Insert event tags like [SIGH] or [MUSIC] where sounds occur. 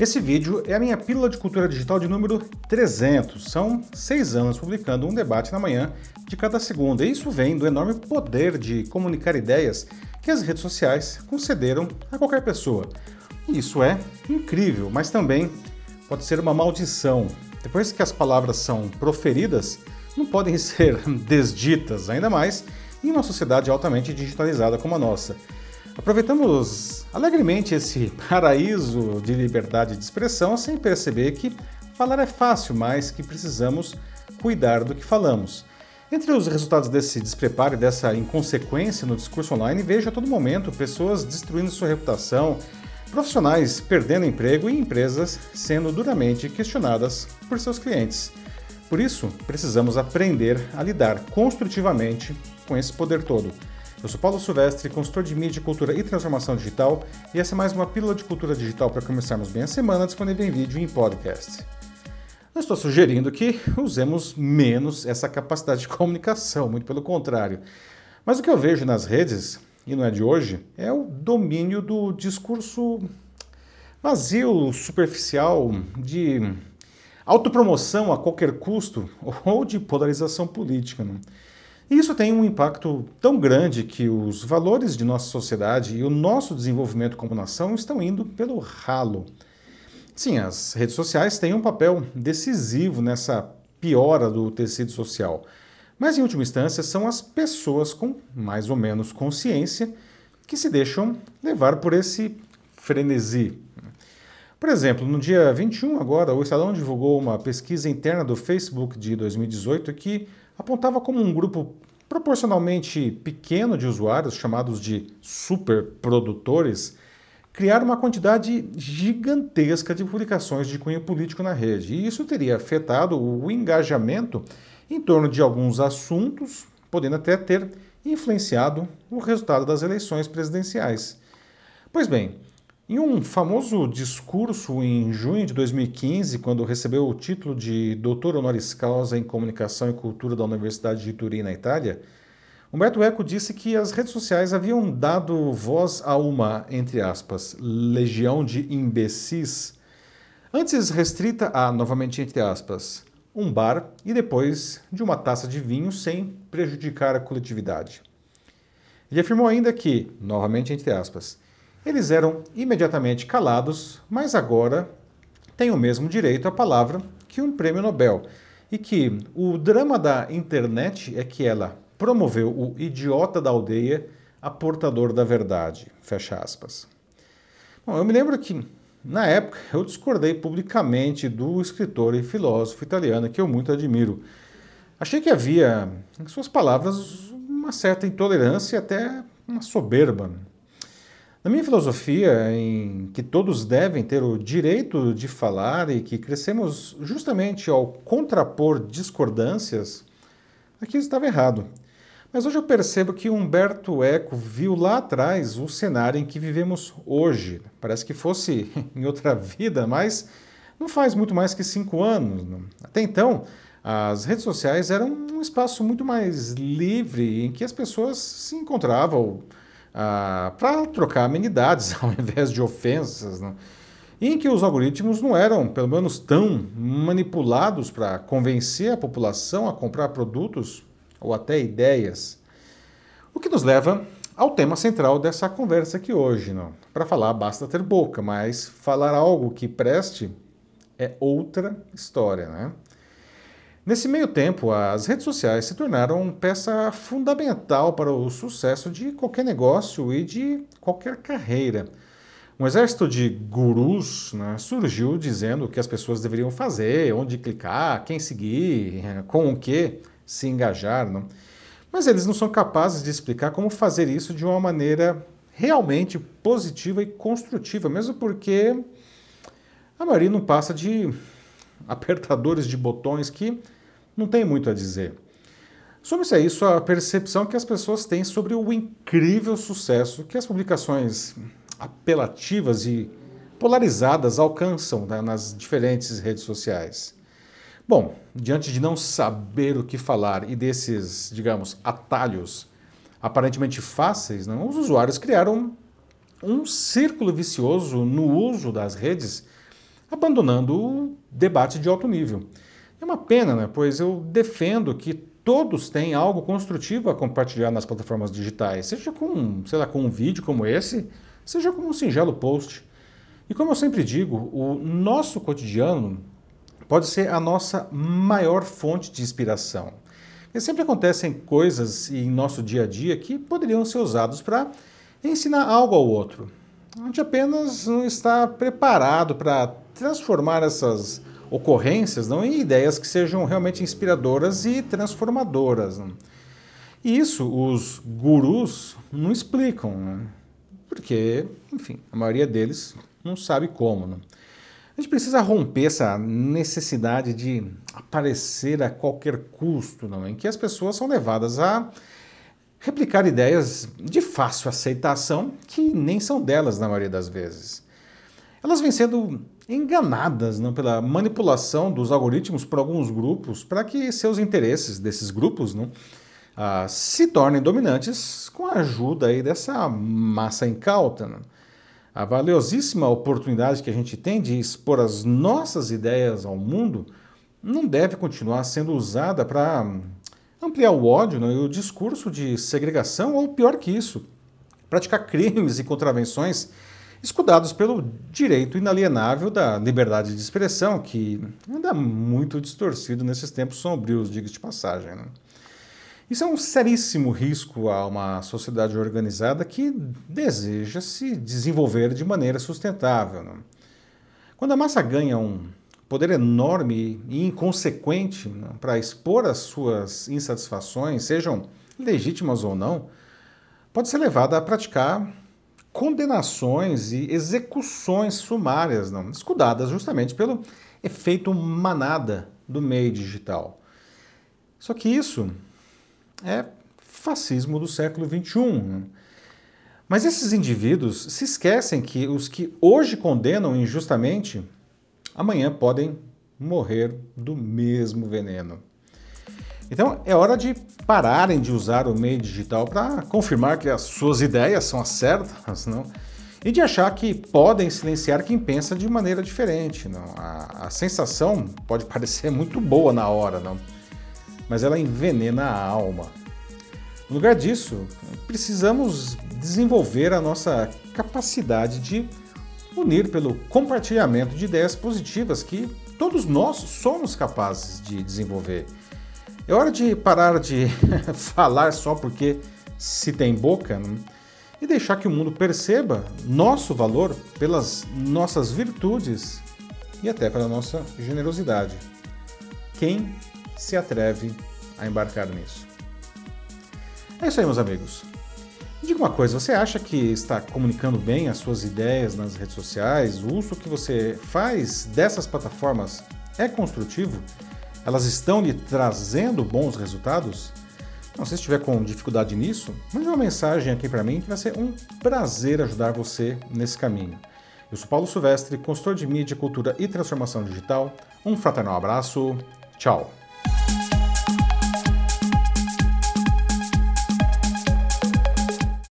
Esse vídeo é a minha pílula de cultura digital de número 300. São seis anos publicando um debate na manhã de cada segunda. E isso vem do enorme poder de comunicar ideias que as redes sociais concederam a qualquer pessoa. E isso é incrível, mas também pode ser uma maldição. Depois que as palavras são proferidas, não podem [LAUGHS] ser desditas, ainda mais em uma sociedade altamente digitalizada como a nossa. Aproveitamos alegremente esse paraíso de liberdade de expressão sem perceber que falar é fácil, mas que precisamos cuidar do que falamos. Entre os resultados desse despreparo e dessa inconsequência no discurso online, vejo a todo momento pessoas destruindo sua reputação, profissionais perdendo emprego e empresas sendo duramente questionadas por seus clientes. Por isso, precisamos aprender a lidar construtivamente com esse poder todo. Eu sou Paulo Silvestre, consultor de mídia, cultura e transformação digital, e essa é mais uma pílula de cultura digital para começarmos bem a semana, disponível em vídeo e em podcast. Não estou sugerindo que usemos menos essa capacidade de comunicação, muito pelo contrário. Mas o que eu vejo nas redes, e não é de hoje, é o domínio do discurso vazio, superficial, de autopromoção a qualquer custo [LAUGHS] ou de polarização política. Não? E isso tem um impacto tão grande que os valores de nossa sociedade e o nosso desenvolvimento como nação estão indo pelo ralo. Sim, as redes sociais têm um papel decisivo nessa piora do tecido social. Mas, em última instância, são as pessoas com mais ou menos consciência que se deixam levar por esse frenesi. Por exemplo, no dia 21 agora, o Estadão divulgou uma pesquisa interna do Facebook de 2018 que apontava como um grupo proporcionalmente pequeno de usuários, chamados de superprodutores, criar uma quantidade gigantesca de publicações de cunho político na rede. E isso teria afetado o engajamento em torno de alguns assuntos, podendo até ter influenciado o resultado das eleições presidenciais. Pois bem, em um famoso discurso em junho de 2015, quando recebeu o título de doutor honoris causa em comunicação e cultura da Universidade de Turim, na Itália, Humberto Eco disse que as redes sociais haviam dado voz a uma, entre aspas, legião de imbecis, antes restrita a, novamente entre aspas, um bar e depois de uma taça de vinho sem prejudicar a coletividade. Ele afirmou ainda que, novamente entre aspas, eles eram imediatamente calados, mas agora têm o mesmo direito à palavra que um prêmio Nobel. E que o drama da internet é que ela promoveu o idiota da aldeia a portador da verdade. Fecha aspas. Bom, eu me lembro que, na época, eu discordei publicamente do escritor e filósofo italiano que eu muito admiro. Achei que havia, em suas palavras, uma certa intolerância e até uma soberba. Na minha filosofia, em que todos devem ter o direito de falar e que crescemos justamente ao contrapor discordâncias, aqui estava errado. Mas hoje eu percebo que Humberto Eco viu lá atrás o cenário em que vivemos hoje. Parece que fosse [LAUGHS] em outra vida, mas não faz muito mais que cinco anos. Até então, as redes sociais eram um espaço muito mais livre em que as pessoas se encontravam ah, para trocar amenidades [LAUGHS] ao invés de ofensas, né? em que os algoritmos não eram, pelo menos, tão manipulados para convencer a população a comprar produtos ou até ideias. O que nos leva ao tema central dessa conversa aqui hoje. Para falar basta ter boca, mas falar algo que preste é outra história. Né? Nesse meio tempo, as redes sociais se tornaram peça fundamental para o sucesso de qualquer negócio e de qualquer carreira. Um exército de gurus né, surgiu dizendo o que as pessoas deveriam fazer, onde clicar, quem seguir, [LAUGHS] com o que se engajar. Não? Mas eles não são capazes de explicar como fazer isso de uma maneira realmente positiva e construtiva, mesmo porque a maioria não passa de [LAUGHS] apertadores de botões que não tem muito a dizer. Some-se a isso a percepção que as pessoas têm sobre o incrível sucesso que as publicações apelativas e polarizadas alcançam né, nas diferentes redes sociais. Bom, diante de não saber o que falar e desses, digamos, atalhos aparentemente fáceis, né, os usuários criaram um círculo vicioso no uso das redes abandonando o debate de alto nível. É uma pena, né? pois eu defendo que todos têm algo construtivo a compartilhar nas plataformas digitais, seja com, sei lá, com um vídeo como esse, seja com um singelo post. E como eu sempre digo, o nosso cotidiano pode ser a nossa maior fonte de inspiração. E sempre acontecem coisas em nosso dia a dia que poderiam ser usados para ensinar algo ao outro. A gente apenas não está preparado para transformar essas ocorrências não em ideias que sejam realmente inspiradoras e transformadoras. Não? E isso os gurus não explicam, né? porque, enfim, a maioria deles não sabe como. Não? A gente precisa romper essa necessidade de aparecer a qualquer custo, não, em que as pessoas são levadas a replicar ideias de fácil aceitação que nem são delas na maioria das vezes. Elas vêm sendo enganadas não, pela manipulação dos algoritmos por alguns grupos para que seus interesses desses grupos não, ah, se tornem dominantes com a ajuda aí dessa massa incauta. Não a valiosíssima oportunidade que a gente tem de expor as nossas ideias ao mundo não deve continuar sendo usada para ampliar o ódio né, e o discurso de segregação, ou pior que isso, praticar crimes e contravenções escudados pelo direito inalienável da liberdade de expressão, que anda muito distorcido nesses tempos sombrios, diga de passagem. Né? Isso é um seríssimo risco a uma sociedade organizada que deseja se desenvolver de maneira sustentável. Né? Quando a massa ganha um poder enorme e inconsequente né, para expor as suas insatisfações, sejam legítimas ou não, pode ser levada a praticar condenações e execuções sumárias, não, escudadas justamente pelo efeito manada do meio digital. Só que isso é fascismo do século XXI. Mas esses indivíduos se esquecem que os que hoje condenam injustamente, amanhã podem morrer do mesmo veneno. Então é hora de pararem de usar o meio digital para confirmar que as suas ideias são as certas, não? E de achar que podem silenciar quem pensa de maneira diferente. Não? A, a sensação pode [LAUGHS] parecer muito boa na hora, não? mas ela envenena a alma. No lugar disso, precisamos desenvolver a nossa capacidade de unir pelo compartilhamento de ideias positivas que todos nós somos capazes de desenvolver. É hora de parar de [LAUGHS] falar só porque se tem boca né? e deixar que o mundo perceba nosso valor pelas nossas virtudes e até pela nossa generosidade. Quem se atreve a embarcar nisso. É isso aí, meus amigos. Diga uma coisa, você acha que está comunicando bem as suas ideias nas redes sociais? O uso que você faz dessas plataformas é construtivo? Elas estão lhe trazendo bons resultados? Não, se estiver com dificuldade nisso, mande uma mensagem aqui para mim que vai ser um prazer ajudar você nesse caminho. Eu sou Paulo Silvestre, consultor de mídia, cultura e transformação digital. Um fraternal abraço. Tchau.